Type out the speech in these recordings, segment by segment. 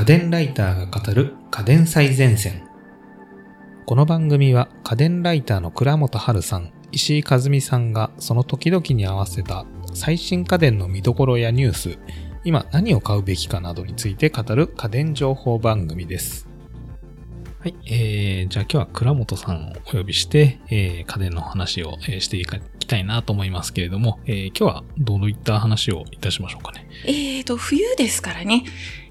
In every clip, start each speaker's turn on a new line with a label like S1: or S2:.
S1: 家電ライターが語る家電最前線。この番組は家電ライターの倉本春さん、石井和美さんがその時々に合わせた最新家電の見どころやニュース、今何を買うべきかなどについて語る家電情報番組です。はい、えー、じゃあ今日は倉本さんをお呼びして、えー、家電の話を、えーしていきたいなと思いますけれども、えー今日はどういった話をいたしましょうかね？
S2: えーと、冬ですからね。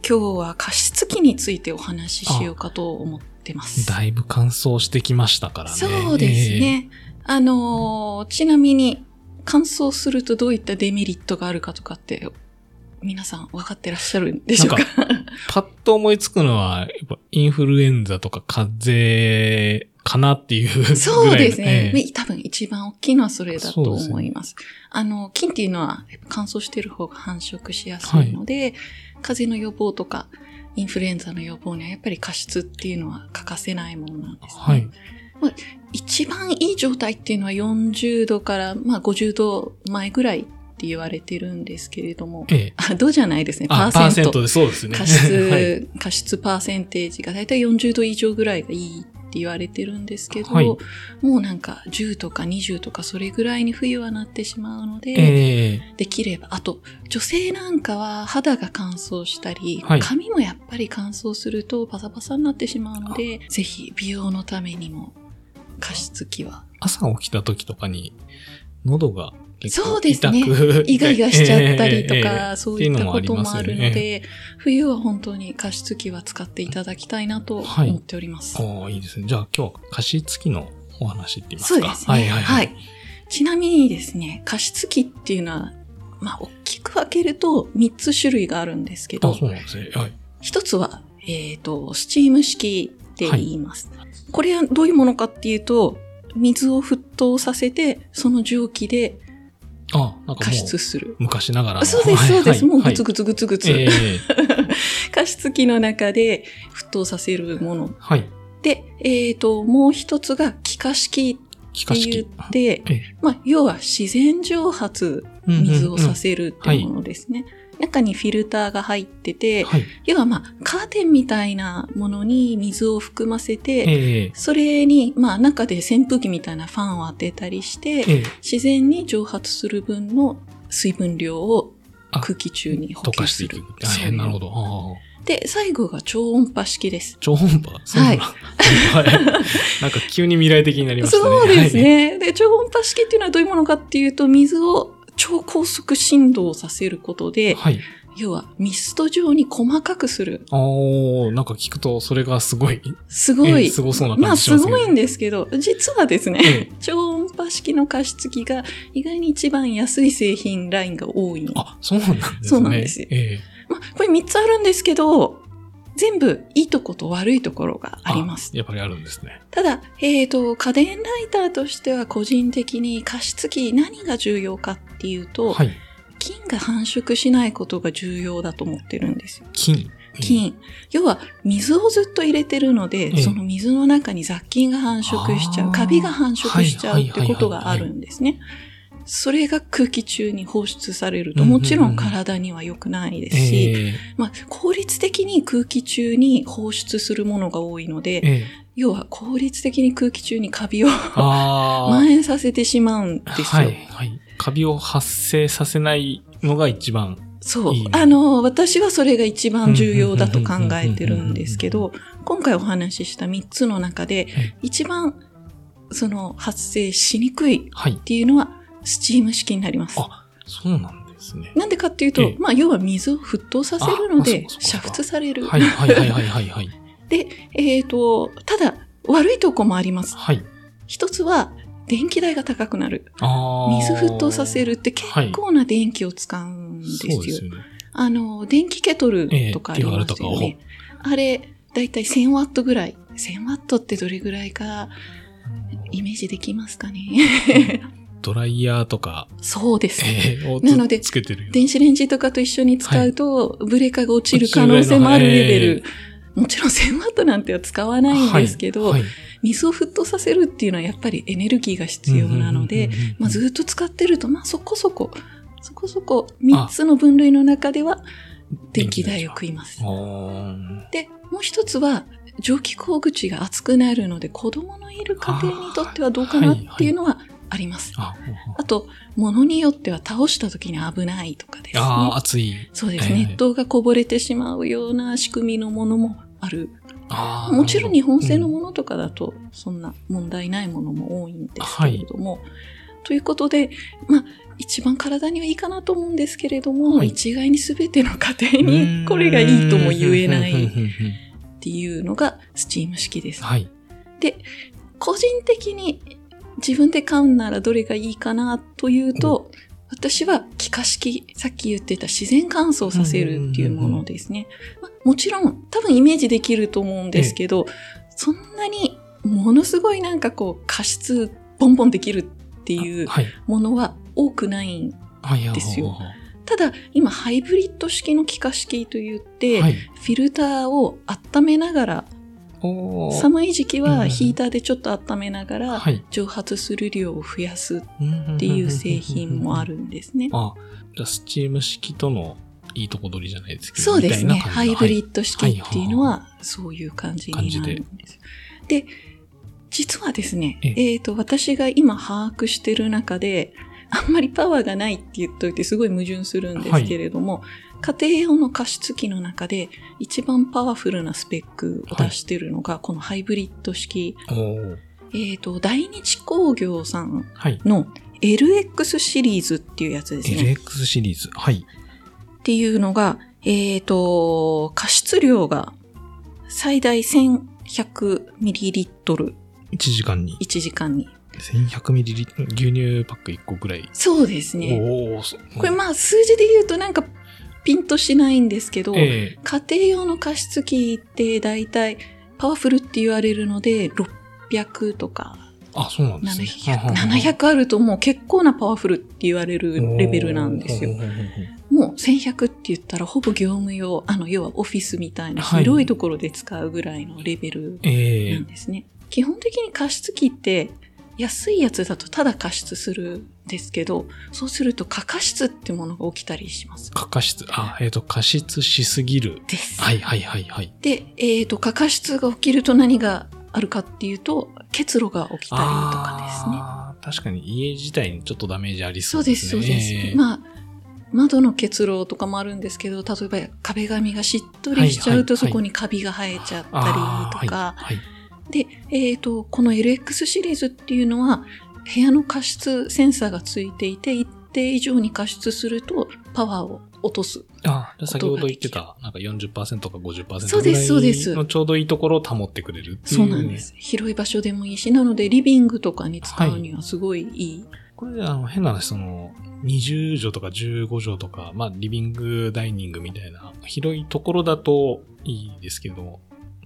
S2: 今日は加湿器についてお話ししようかと思ってます。
S1: だいぶ乾燥してきましたからね。
S2: そうですね。あのーちなみに乾燥するとどういったデメリットがあるかとかって、皆さん分かってらっしゃるんでしょうか？
S1: パッと思いつくのは、やっぱインフルエンザとか風邪かなっていう。
S2: そうですね、
S1: ええ
S2: 多分一番大きいのはそれだと思います。あの、菌っていうのは乾燥してる方が繁殖しやすいので、風邪の予防とか、インフルエンザの予防にはやっぱり加湿っていうのは欠かせないものなんですね。
S1: はい。
S2: 一番いい状態っていうのは40度から、まあ、50度前ぐらいって言われてるんですけれども、
S1: ええ。
S2: あ、度じゃないですね。
S1: あ、パーセントでそうですね。
S2: 加湿、
S1: はい。
S2: 加湿パーセンテージがだいたい40度以上ぐらいがいいって言われてるんですけど、
S1: はい
S2: もうなんか10とか20とかそれぐらいに冬はなってしまうので、
S1: ええ
S2: できれば、あと女性なんかは肌が乾燥したり、
S1: はい
S2: 髪もやっぱり乾燥するとパサパサになってしまうので、ぜひ美容のためにも加湿器は
S1: 朝起きた時とかに、喉が結構
S2: そうですねイガイガしちゃったりとか、
S1: え
S2: そういったこともあるので、冬は本当に加湿器は使っていただきたいなと
S1: はい
S2: 思っております。
S1: おーいいですね。じゃあ今日は加湿器のお話って言いますか？
S2: そうですね。
S1: はいはいはい。
S2: はい。ちなみにですね、加湿器っていうのは、まあ、大きく分けると3つ種類があるんですけ
S1: あ、
S2: ど、
S1: そうなんですね。はい。
S2: 一つは、えっ、と、スチーム式って言います。これはどういうものかっていうと、水を沸騰させて、その蒸気で
S1: あ、なんか
S2: 加湿する。
S1: 昔ながらの。
S2: そうです、そうです。もうグツ
S1: グ
S2: グツグツグツ。
S1: ええ
S2: 加湿器の中で沸騰させるもの。
S1: はい。
S2: で、えっ、と、もう一つが気化式って言
S1: 式。
S2: って、
S1: ええ
S2: まあ、要は自然蒸発水をさせるっていうものですね。中にフィルターが入ってて、
S1: はい。
S2: 要はまあ、カーテンみたいなものに水を含ませて、
S1: ええ
S2: それに、まあ、中で扇風機みたいなファンを当てたりして、
S1: ええ
S2: 自然に蒸発する分の水分量を
S1: あ
S2: 空気中に補
S1: 溶か
S2: 給する。
S1: していく。なるほど。
S2: で、最後が超音波式です。
S1: 超音波はい。なんか急に未来的になりましたね。
S2: そうです
S1: はい。
S2: ね。で、超音波式っていうのはどういうものかっていうと、水を超高速振動させることで、
S1: はい。
S2: 要はミスト状に細かくする。
S1: おー、なんか聞くと、それがすごい、
S2: すごい。
S1: ええすごそうな
S2: まあ
S1: 感じしますすけど。
S2: ごいんですけど、実はですね、
S1: ええ
S2: 超音波式の加湿器が意外に一番安い製品ラインが多い。
S1: あ、そうなんですね。
S2: そうなんですよ
S1: え
S2: まあ、これ3つあるんですけど、全部いいとこと悪いところがあります。
S1: やっぱりあるんですね。
S2: ただ、えっ、と、家電ライターとしては個人的に加湿器何が重要かっていうと、
S1: はい。
S2: 菌が繁殖しないことが重要だと思ってるんですよ。
S1: 金。
S2: 菌。要は、水をずっと入れてるので、
S1: ええ
S2: その水の中に雑菌が繁殖しちゃう、カビが繁殖しちゃうってことがあるんですね。それが空気中に放出されると、もちろん体には良くないですし、
S1: え
S2: まあ、効率的に空気中に放出するものが多いので、要は効率的に空気中にカビを。蔓延させてしまうんですよ。
S1: はい、はい。カビを発生させないのが一番。
S2: そう。
S1: いいね
S2: あの、私はそれが一番重要だと考えてるんですけ
S1: うん
S2: ど、今回お話しした3つの中で
S1: え、
S2: 一番、その、発生しにくいっ
S1: はい。
S2: ていうのは、スチーム式になります。
S1: あ、そうなんですね。
S2: なんでかっていうと
S1: ええ、
S2: まあ、要は煮を沸騰させるの
S1: あ
S2: で煮沸される。
S1: はい、はい、はい、はい、はい、はい。
S2: で、えっ、と、ただ、悪いとこもあります。
S1: はい。
S2: 一つは、電気代が高くなる。水沸騰させるって結構な電気を使うんですよ。
S1: そうですよね。
S2: あの、電気ケトルとかありますよ
S1: ええー。
S2: あれ、だいたい1000ワットぐらい。1000ワットってどれぐらいか、イメージできますかね。
S1: ドライヤーとか、
S2: そうです。
S1: ええを
S2: なので
S1: つけてるよ。
S2: 電子レンジとかと一緒に使うと、ブレーカーが落ちる可能性もあるレベル。もちろん1000ワットなんては使わないんですけど、
S1: はいはい
S2: 水を沸騰させるっていうのはやっぱりエネルギーが必要なのでまあ、ずっと使ってると、まあそこそこ、そこそこ3つの分類の中では電気代を食います。で、もう一つは、蒸気口口が熱くなるので、子供のいる家庭にとってはどうかなっていうのはあります。
S1: あ、
S2: あと、物によっては倒した時に危ないとかですね。
S1: あー、熱い。
S2: そうです。
S1: ええ
S2: 熱湯がこぼれてしまうような仕組みのものもある。もちろん日本製の
S1: うん
S2: ものとかだと、そんな問題ないものも多いんですけれども。ということで、まあ、一番体にはいいかなと思うんですけれども、
S1: はい
S2: 一概に全ての家庭にこれがいいとも言えないっていうのがスチーム式です。
S1: はい。
S2: 個人的に自分で買うならどれがいいかなというと、私は気化式、さっき言ってた自然乾燥させるっていうものですね。まあもちろん多分イメージできると思うんですけど、そんなにものすごいなんかこう加湿ボンボンできるっていう
S1: はい。
S2: ものは多くないん
S1: はい。
S2: ですよただ今ハイブリッド式の気化式といって、
S1: はい。
S2: フィルターを温めながら寒い時期
S1: うん
S2: はヒーターでちょっと温めながら
S1: はい。
S2: 蒸発する量を増やすっ
S1: って
S2: いう製品もあ。るんですね。
S1: あ、じゃあスチーム式とのいいとこ取りじゃないですけど。
S2: そうですね。ハイブリッド式っていうの
S1: は
S2: はそういう感じになるんです。で実はですね、
S1: え
S2: えっ、と、私が今把握してる中で、あんまりパワーがないって言っといてすごい矛盾するんですけれども、家庭用の加湿器の中で一番パワフルなスペックを出してるのが、このハイブリッド式、えっ、と、大日工業さん
S1: はい。
S2: の LX シリーズっていうやつですね。
S1: LX シリーズ。はい。
S2: っていうのが、えっ、と、加湿量が最大 1100ml1
S1: 1時間に
S2: 時間に。
S1: 1100ミリリットル、牛乳パック1個ぐらい。
S2: そうですね。
S1: お
S2: これまあ数字で言うとなんかピンとしないんですけど、
S1: ええ。
S2: 家庭用の加湿器って大体パワフルって言われるので600とか。
S1: あ、そうなんですね。
S2: 700, 700あるともう結構なパワフルって言われるレベルなんですよ。もう1100って言ったらほぼ業務用、あの要はオフィスみたいな
S1: はい。
S2: 広いところで使うぐらいのレベル
S1: ええ。
S2: なんですね。基本的に加湿器って安いやつだとただ加湿するんですけど、そうすると過加湿ってものが起きたりします。
S1: 過加湿。あ、えっ、と、加湿しすぎる。
S2: です。
S1: はいはいはいはい。
S2: で、えっ、と、過加湿が起きると何があるかっていうと、結露が起きたりとかですね。
S1: 確かに家自体にちょっとダメージありそうう
S2: そで、
S1: ですすね。
S2: そうです。
S1: ええ
S2: まあ、窓の結露とかもあるんですけど、例えば壁紙がしっとりしちゃうと
S1: はいはい
S2: そこにカビが生えちゃったりとか、
S1: はいはい
S2: で、えっ、と、この LX シリーズっていうのは、部屋の加湿センサーがついていて、一定以上に加湿すると、パワーを落とす。
S1: あ、じゃあ先ほど言ってた、なんか40%か50%
S2: そうですそうです
S1: ぐらいのちょうどいいところを保ってくれる。
S2: そうなんで。す。広い場所でもいいし、なので、リビングとかに使うにはすごいいい。
S1: これ、あの、変な話、その、20畳とか15畳とか、まあ、リビング、ダイニングみたいな、広いところだといいですけど、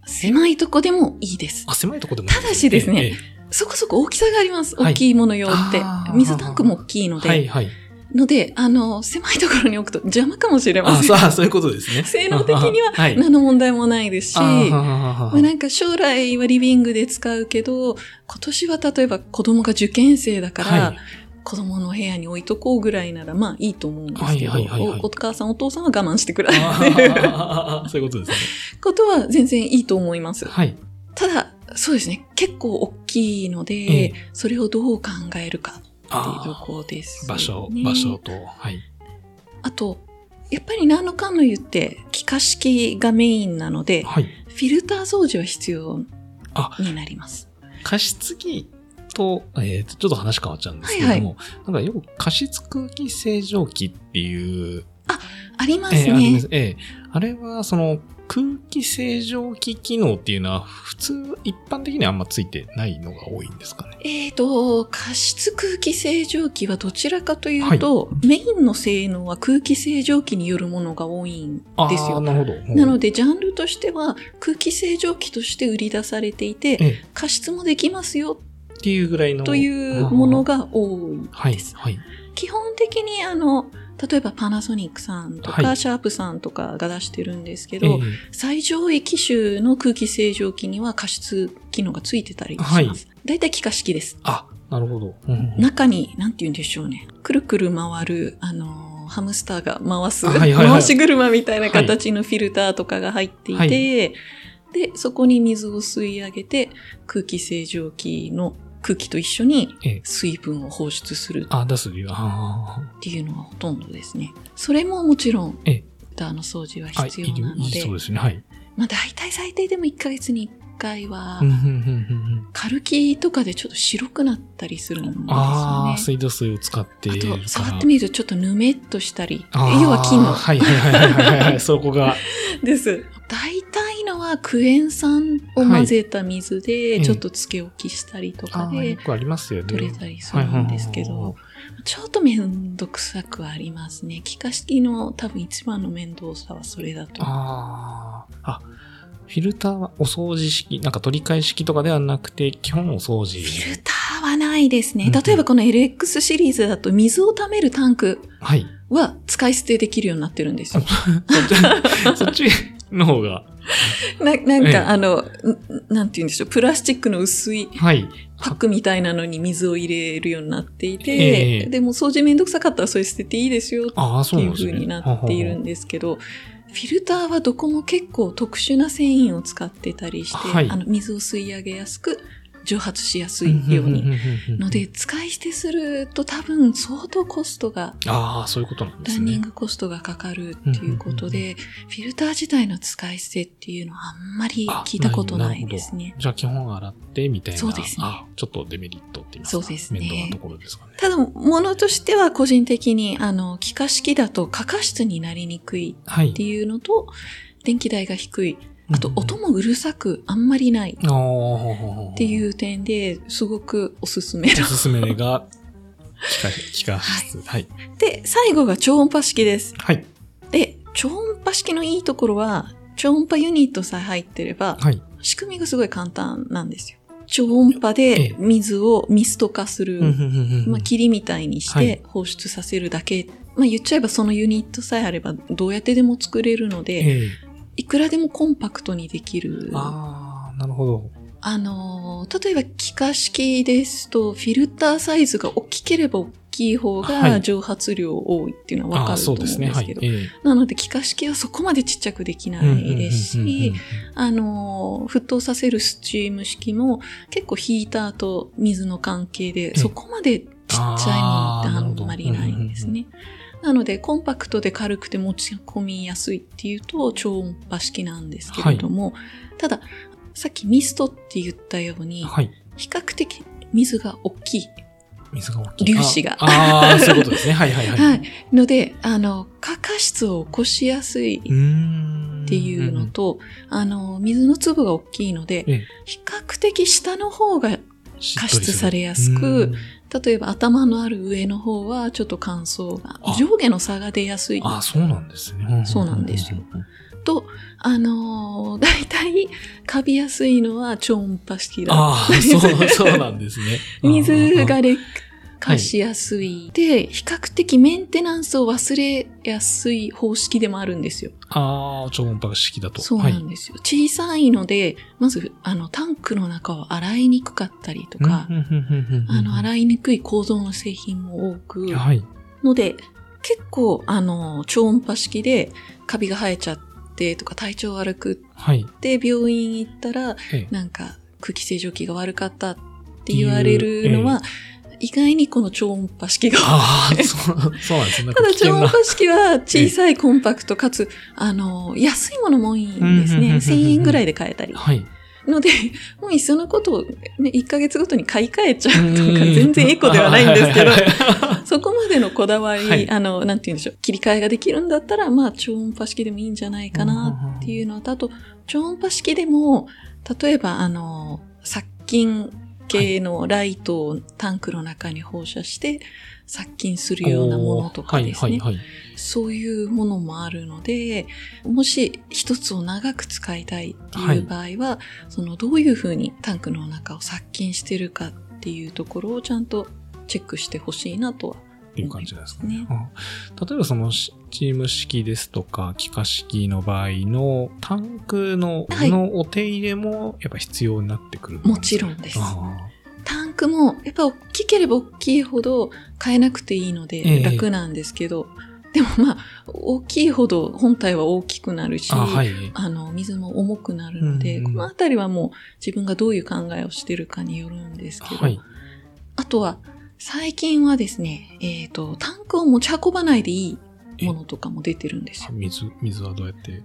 S2: 狭いとこでもいいです。
S1: あ、狭いところでもいい
S2: ただしですね
S1: えええ
S2: そこそこ大きさがあります。
S1: はい
S2: 大きいもの用って水タンクも大きいので。
S1: えはいはい。
S2: ので、あの、狭いところに置くと邪魔かもしれま
S1: あ、
S2: せん。
S1: そう、あそういうことですね。
S2: 性能的には
S1: はい。
S2: 何の問題もないですし、まあ、なんか将来はリビングで使うけど、今年は例えば子供が受験生だから、
S1: はい
S2: 子供の部屋に置いとこうぐらいならまあいいと思うんですけど、
S1: はいはいはいはい
S2: おお母さんお父さんは我慢してくれ
S1: あ
S2: ってい
S1: そういうことですね。
S2: ことは全然いいと思います。
S1: はい。
S2: ただ、そうですね、結構大きいので、
S1: ええ
S2: それをどう考えるかっていう
S1: あ
S2: ところです、
S1: ー場所、
S2: ね
S1: 場所と、はい。
S2: あと、やっぱり何のかんの言って、気化式がメインなので、
S1: はい。
S2: フィルター掃除は必要
S1: あ
S2: になります。
S1: 加湿器と、えーと、ちょっと話変わっちゃうんですけれども、なんかよく加湿空気清浄機っていう、
S2: あります
S1: えーありま
S2: ね。
S1: す。ええあれは、その、空気清浄機機能っていうのは、普通、一般的にはあんまついてないのが多いんですかね？
S2: えっ、と、加湿空気清浄機はどちらかというと、メインの性能は空気清浄機によるものが多いん
S1: あ
S2: ですよ。
S1: あ、なるほど。
S2: なので、ジャンルとしては空気清浄機として売り出されていて、
S1: ええ
S2: 加湿もできますよ
S1: っていうぐらいの。
S2: というものが多い
S1: はい
S2: です。、
S1: はい。
S2: 基本的にあの、例えばパナソニックさんとか、
S1: はい
S2: シャープさんとかが出してるんですけ
S1: え
S2: ど、最上位機種の空気清浄機には加湿機能がついてたりします。大体気化式です。
S1: あ、なるほど。うんうん
S2: 中に、なんて言うんでしょうね。くるくる回る、あのー、ハムスターが回す、
S1: はいはいはい
S2: 回し車みたいな形のフィルターとかが入っていて、
S1: はい
S2: で、そこに水を吸い上げて、空気清浄機の空気と一緒に
S1: ええ。
S2: 水分を放出する
S1: あ、出す理由は。あ
S2: っていうのがほとんどですね。それももちろん、
S1: ええ
S2: フィルターの掃除は
S1: あ。あ、
S2: 必要なので、
S1: そうですね。はい。
S2: まあ大体最低でも1ヶ月に1回は。カルキとかでちょっと白くなったりするんですよね。
S1: ああ、水道水を使ってい
S2: あ。と、触ってみるとちょっとぬめっとしたり、要は菌の
S1: はいはいはいはいはいはい。そこが。
S2: です。大体のはクエン酸を混ぜた水
S1: は
S2: で、
S1: い
S2: ちょっとつけ置きしたりとかで
S1: ありますよね。
S2: 取れたりするんですけ
S1: はいはいはい
S2: ど、ちょっとめんどくさくはありますね。気化式の多分一番の面倒さはそれだと。
S1: ああ。あ、フィルターはお掃除式、なんか取り替え式とかではなくて、基本お掃除。
S2: フィルターはないですね。例えばこの LX シリーズだと水を溜めるタンク
S1: はい。
S2: は使い捨てできるようになってるんですよ。
S1: そっち、そっちの方が。
S2: ななんか、
S1: ええ
S2: あの、んなんて言うんでしょう、プラスチックの薄い
S1: はい。
S2: パックみたいなのに水を入れるようになっていて、
S1: ええ
S2: でも掃除めんどくさかったらそれ捨てていいですよっ
S1: ああ、そ
S2: ていう
S1: うなんですね。
S2: 風になっているんですけど、フィルターはどこも結構特殊な繊維を使ってたりして、
S1: はい
S2: あの水を吸い上げやすく蒸発しやすいように。
S1: に
S2: ので、使い捨てすると多分相当コストが、
S1: ああ、そういうことなんですね。
S2: ランニングコストがかかるっていうことで、フィルター自体の使い捨てっていうのはあんまり聞いたことないですね。
S1: じゃあ基本洗ってみたいな。
S2: そうですね
S1: あちょっとデメリットって言いますか？
S2: そうですね
S1: 面倒なところですかね。
S2: ただ、ものとしては個人的に、あの、気化式だと過加湿になりにくい
S1: はい。
S2: っていうのと、電気代が低い。あと、音もうるさくあんまりない。っていう点ですごくおすすめの。
S1: おすすめが、気化、気化室。はい。
S2: で、最後が超音波式です。
S1: はい。
S2: で、超音波式のいいところは、超音波ユニットさえ入ってれば、
S1: はい。
S2: 仕組みがすごい簡単なんですよ。超音波
S1: え
S2: で
S1: え
S2: 水をミスト化する、まあ、
S1: き
S2: 霧みたいにし
S1: はい
S2: て放出させるだけ。まあ言っちゃえばそのユニットさえあればどうやってでも作れるので、
S1: ええ
S2: いくらでもコンパクトにできる。あ
S1: ああ、なるほど。
S2: のー、例えば気化式ですと、フィルターサイズが大きければ大きい方が
S1: はい
S2: 蒸発量多いっていうのはわ
S1: ああ、
S2: かると思うん
S1: そうでね。はい
S2: ですすけど。。
S1: ええ
S2: なので気化式はそこまでちっちゃくできないですし、あのー、沸騰させるスチーム式も結構ヒーターと水の関係で
S1: え
S2: そこまでちっちゃいものってあんまりないんですね。なので、コンパクトで軽くて持ち込みやすいっていうと超音波式なんですけれども、ただ、さっきミストって言ったように、
S1: はい。
S2: 比較的水が大きい。
S1: 水が大きい。
S2: 粒子が
S1: ああー、そういうことですね。はいはいはい。
S2: はい。ので、あの、過加湿を起こしやすいっ。ていうのと、あの、水の粒が大きいので、
S1: ええ、
S2: 比較的下の方が加湿されやすく
S1: うん
S2: 例えば頭のある上の方はちょっと乾燥が
S1: あ。
S2: 上下の差が出やすい。
S1: あ、そうなんですね。
S2: そうなんですよ。と、あのー、大体カビやすいのは超音波式だ
S1: ああ、そう、そうなんですね。
S2: 水が劣化しやすい。で、比較的メンテナンスを忘れやすい方式でもあるんですよ。
S1: ああ、超音波式だと。
S2: そうなんですよ。小さいので、まず、あの、タンクの中を洗いにくかったりとか、あの、
S1: い。
S2: 洗いにくい構造の製品も多く、
S1: はい。
S2: ので、結構、あの、超音波式でカビが生えちゃってとか体調悪く
S1: はい。
S2: って病院行ったら、
S1: ええ
S2: なんか空気清浄機が悪かったって言われるのは、意外にこの超音波式が
S1: ああ、そう、なんですね。
S2: ただ。超音波式は小さいコンパクトかつ、あの、安いものも多いんですね。1000円ぐらいで買えたり。
S1: はい。
S2: ので、もういっそのことを、ね、1ヶ月ごとに買い替えちゃうとか、
S1: うん
S2: 全然エコではないんですけどそこまでのこだわり、
S1: はい
S2: あの、なんて言うんでしょう、切り替えができるんだったら、まあ、超音波式でもいいんじゃないかなっていうのと、あと、超音波式でも、例えば、あの、殺菌系のライトをタンクの中に放射して、殺菌するようなものとかですね。
S1: はいはいはい。
S2: そういうものもあるので、もし一つを長く使いたいっていう場合は、そのどういうふうにタンクの中を殺菌してるかっていうところをちゃんとチェックしてほしいなとは。
S1: っていう感じですかね。
S2: ね
S1: うん例えばそのチーム式ですとか、気化式の場合のタンクの,、
S2: はい
S1: のお手入れもやっぱ必要になってくる
S2: もちろんです。
S1: あ
S2: タンクもやっぱ大きければ大きいほど変えなくていいの
S1: ええ
S2: で楽なんですけど、でもまあ、大きいほど本体は大きくなるし、
S1: あ、はい。
S2: あの、水も重くなるので、
S1: うんうん
S2: このあたりはもう自分がどういう考えをしてるかによるんですけど、
S1: はい。
S2: あとは、最近はですね、えっ、と、タンクを持ち運ばないでいいものとかも出てるんですよ。
S1: 水、水はどうやって？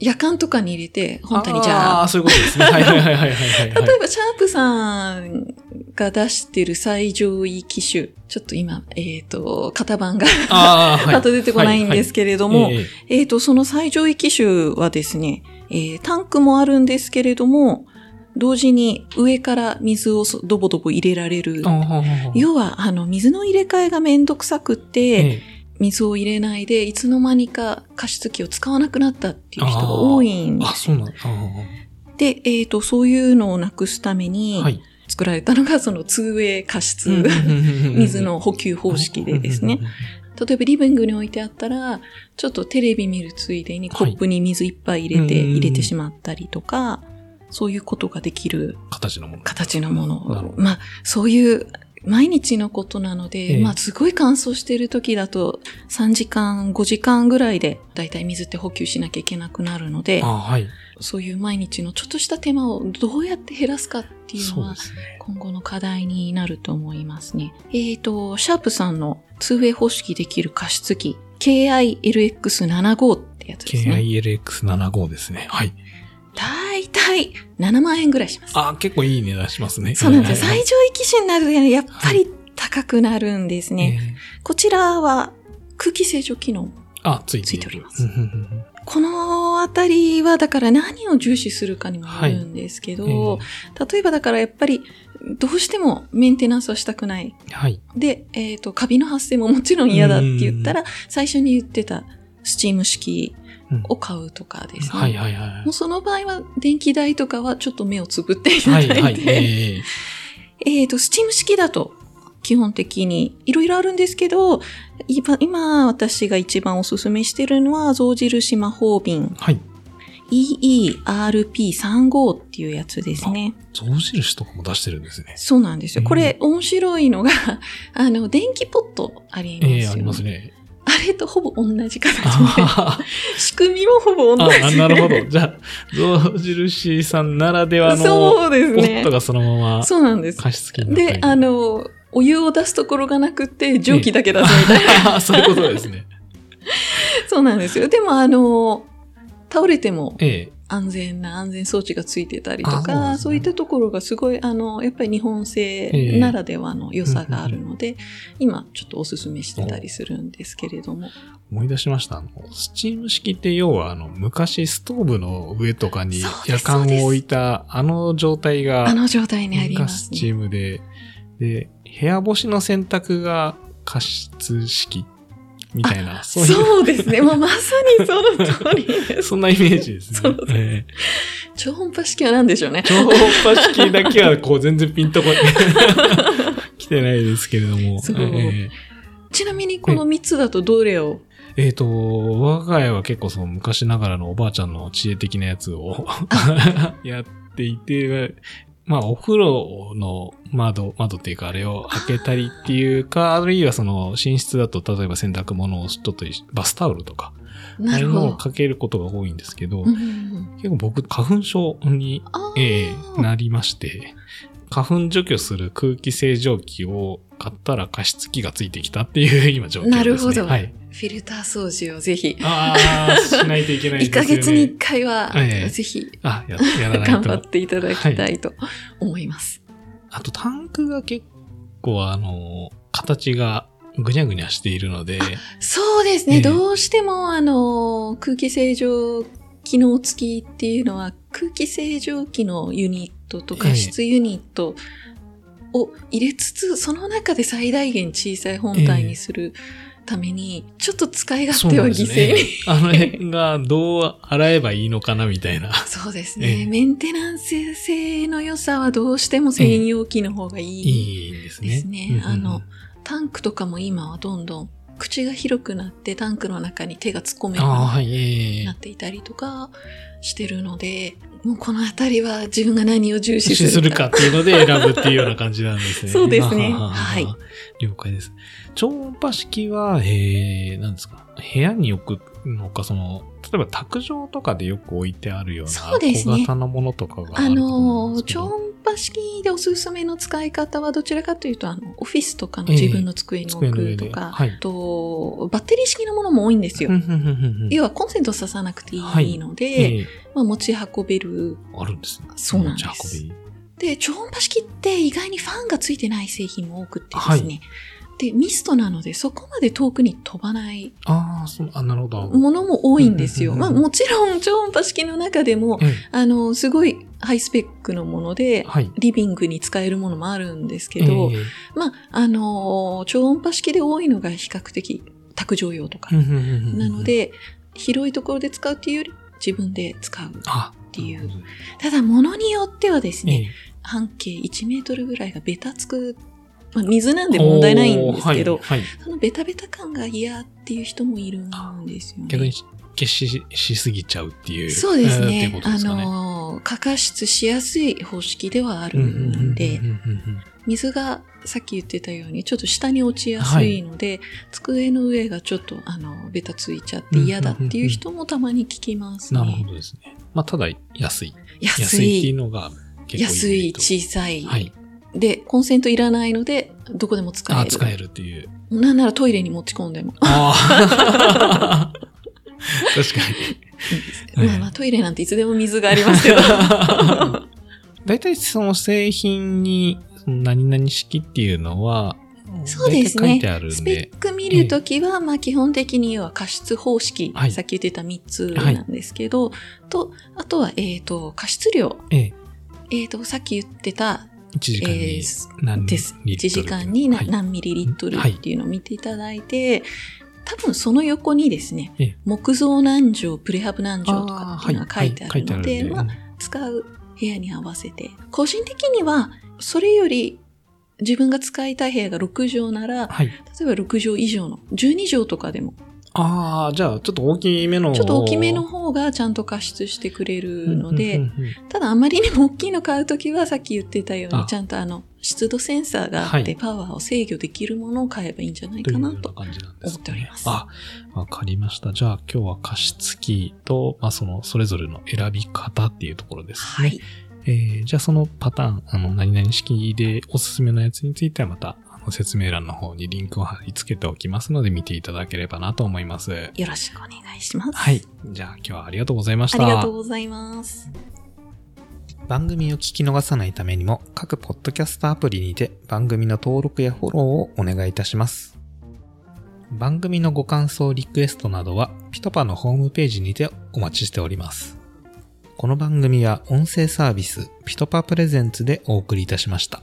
S2: 夜間とかに入れて、本体にじゃあ
S1: ああ、そういうことですね。はいはいはいはいはいはい。
S2: 例えば、シャープさんが出してる最上位機種、ちょっと今、えっ、と、型番が
S1: ああ、はい。
S2: と出てこないんですけれども、
S1: ええ
S2: えっ、と、その最上位機種はですね、えータンクもあるんですけれども、同時に上から水をそドボドボ入れられる要は、あの、水の入れ替えがめんどくさくって、
S1: ええ
S2: 水を入れないで、いつの間にか加湿器を使わなくなったっていう人が多いんで
S1: あ、
S2: す。
S1: そうなんだ。あ
S2: で、えっ、と、そういうのをなくすために。作られたのが、その 2way 加湿、水の補給方式でですね。。例えばリビングに置いてあったら、ちょっとテレビ見るついでにコップに水いっぱい入れて、
S1: はい
S2: 入れてしまったりとか、そういうことができる
S1: 形のもの。
S2: 形のものまあ、そういう毎日のことなので、
S1: ええ
S2: まあ、すごい乾燥している時だと、3時間、5時間ぐらいで、だいたい水って補給しなきゃいけなくなるので
S1: はい。
S2: そういう毎日のちょっとした手間をどうやって減らすかっていうのは
S1: ね。
S2: 今後の課題になると思いますね。えっ、と、シャープさんの 2way 方式できる加湿器、KILX75 ってやつですね。
S1: KILX75 ですね。はい。
S2: だいたい7万円ぐらいします。
S1: ああ、結構いい値段しますね。
S2: そうなんです最上位機種になるとねやっぱり高くなるんですね。
S1: ええ
S2: こちらは空気清浄機能。
S1: あ、ついて
S2: おりますこのあたりはだから何を重視するかにもよるんですけど、
S1: はい
S2: 例えばだからやっぱりどうしてもメンテナンスはしたくない。
S1: はい。
S2: で、えっ、と、カビの発生ももちろん嫌だって言ったら、最初に言ってたスチーム式
S1: うん
S2: を買うとかですね。
S1: はいはいはい
S2: もうその場合は電気代とかはちょっと目をつぶっていただいて、
S1: はいはい。ええ
S2: えっ、と、スチーム式だと、基本的にいろいろあるんですけど、今、今私が一番おすすめしてるのは、象印魔法瓶
S1: はい。
S2: EERP35 っていうやつですね。
S1: 象印とかも出してるんですね。
S2: そうなんですよ。
S1: うん
S2: これ面白いのが、あの、電気ポットありますよ、
S1: ええありますね。
S2: あれとほぼ同じ形で、
S1: あ
S2: 仕組みもほぼ同じで。
S1: あ、なるほど。じゃあ、象印さんならではの、
S2: そうですね
S1: ポット。がそのまま
S2: そうなんです。
S1: 加湿器に
S2: で、あの、お湯を出すところがなくって、蒸気だけ出すみたいな。
S1: あ そういうことですね。
S2: そうなんですよ。でも、あの、倒れても
S1: ええ。
S2: 安全な安全装置がついてたりとか、
S1: ね
S2: そういったところがすごい、あの、やっぱり日本製
S1: ええ
S2: ならではの良さがあるので、今ちょっとお勧めしてたりするんですけれども。
S1: 思い出しました。あの、スチーム式って要は、あの、昔ストーブの上とかに夜間を置いた、あの状態が、
S2: あの状態にあり
S1: が
S2: ます
S1: スチ
S2: ね。
S1: ームで、で、部屋干しの洗濯が加湿式みたいな、そ う
S2: そうですね。もうまさにその通りです。
S1: そんなイメージですね。
S2: 超音波式は何でしょうね。
S1: 超音波式だけは、こう、全然ピンとこ 来てないですけれども。
S2: そう
S1: え
S2: ちなみにこの3つだとどれを？
S1: ええーと、我が家は結構その昔ながらのおばあちゃんの知恵的なやつをやっていて、まあお風呂の窓、窓っていうかあれを開けたりっていうか、あるいはその寝室だと例えば洗濯物をちょっとバスタオルとか、ああ
S2: ない。
S1: うのをかけることが多いんですけど、
S2: うんうんうん
S1: 結構僕花粉症に、ええなりまして、花粉除去する空気清浄機を買ったら加湿器がついてきたっていう今状況ですね。
S2: なるほど
S1: はい。
S2: フィルター掃除をぜひ、
S1: ああ、しないといけない
S2: 1
S1: ですよね。
S2: ヶ月に1回は、
S1: ええ
S2: ぜひ
S1: あ、や、やらない
S2: 頑張っ
S1: と。
S2: ていただきたいと思います。
S1: あとタンクが結構あの、形がぐにゃぐにゃしているので、
S2: そうですね。
S1: ええ
S2: どうしても、あの、空気清浄機能付きっていうのは、空気清浄機のユニットと
S1: ええ
S2: 加湿ユニットを入れつつ、その中で最大限小さい本体にするために、ちょっと使い勝手は犠牲に。
S1: あの辺がどう洗えばいいのかなみたいな。
S2: そうです
S1: え
S2: ね。
S1: え
S2: メンテナンス性の良さはどうしても専用機の方がいい
S1: いいんですね。
S2: ですね
S1: うんうんうん
S2: あの、タンクとかも今はどんどん口が広くなってタンクの中に手が突っ込めるようになっていたりとかしてるので、もうこのあたりは自分が何を重視
S1: 視
S2: するか。
S1: っていうので選ぶっていうような感じなんですね。
S2: そうですね
S1: は
S2: い
S1: 了解です。超音波式は、えー、なんですか、部屋に置くのか、その、例えば卓上とかでよく置いてあるような
S2: そうですね
S1: 小型のものとかがあ
S2: の。超音波式でおすすめの使い方はどちらかというと、あの、オフィスとかの自分の机に置くとか、
S1: はい
S2: あと、バッテリー式のものも多いんですよ。要はコンセント挿さなくてい
S1: はい
S2: いので、
S1: え
S2: まあ、持ち運べる。
S1: ーあるんですね。
S2: そうなんです
S1: 持ち運び
S2: で、超音波式って意外にファンがついてない製品も多くってですね。で、ミストなのでそこまで遠くに飛ばない
S1: ああ、そう、あ、なるほど。
S2: ものも多いんですよ。まあもちろん超音波式の中でも、
S1: え
S2: あの、すごいハイスペックのもので
S1: え、はい。
S2: リビングに使えるものもあるんですけど、
S1: ええ
S2: まあ、あの、超音波式で多いのが比較的卓上用とか。なの、で、広いところで使うっていうより自分で使う。
S1: あ
S2: っていうただ、ものによってはですね、
S1: え
S2: 半径1メートルぐらいがベタつく、まあ、水なんで問題ないんですけど、
S1: はいはい
S2: そのベタベタ感が嫌っていう人もいるんですよね。
S1: 逆に消ししすぎちゃうっていう。
S2: そうですね
S1: すかね。
S2: の、過加湿しやすい方式ではある
S1: うん
S2: で水がさっき言ってたようにちょっと下に落ちやすいので、机の上がちょっとあのベタついちゃって嫌だっていう人もたまに聞きますね。
S1: なるほどですね。まあ、ただ、安い。
S2: 安
S1: 安いっていう
S2: い、
S1: のが結構
S2: 安い、
S1: と
S2: 小さい、
S1: はい。
S2: で、コンセントいらないので、どこでも使え
S1: あ、
S2: る。
S1: 使えるっていう。
S2: なんならトイレに持ち込んでも。
S1: ああ。確かに。
S2: まあまあトイレなんていつでも水がありますけど。
S1: 大体その製品に、何々式っていうのは、
S2: そうですね。スペ
S1: で
S2: ッ。ク見るときは、まあ基本的には加湿方式、
S1: はい
S2: さっき言ってた3つなんですけど、と、あとは、えっ、と、加湿量。
S1: ええ。
S2: えっ、と、さっき言ってた、
S1: 1時間
S2: え
S1: に
S2: ー
S1: 何
S2: です。1
S1: リットル
S2: 時間に何ミリリットル
S1: はい
S2: っていうのを見ていただいて、多分その横にですね、
S1: ええ
S2: 木造何畳、プレハブ何畳とかっていうのが書いてあるので、まあ、使う部屋に合わせて。個人的には、それより自分が使いたい部屋が6畳なら、
S1: はい。
S2: 例えば6畳以上の12畳とかでも、
S1: ああ、じゃあ、ちょっと大きめの。
S2: ちょっと大きめの方がちゃんと加湿してくれるので、ただあまりにも大きいの買うときはさっき言ってたよう
S1: あ
S2: にちゃんとあの湿度センサーがあって
S1: はい
S2: パワーを制御できるものを買えばいいんじゃないかなと。思っております
S1: あ、わかりました。じゃあ今日は加湿器と、まあその、それぞれの選び方っていうところですね。
S2: はい。
S1: えー、じゃあそのパターン、あの、何々式でおすすめのやつについてはまた、あの説明欄の方にリンクを貼り付けておきますので見ていただければなと思います。
S2: よろしくお願いします。
S1: はい。じゃあ今日はありがとうございました。
S2: ありがとうございます。
S1: 番組を聞き逃さないためにも各ポッドキャストアプリにて番組の登録やフォローをお願いいたします。番組のご感想、リクエストなどはピトパのホームページにてお待ちしております。この番組は音声サービスピトパプレゼンツでお送りいたしました。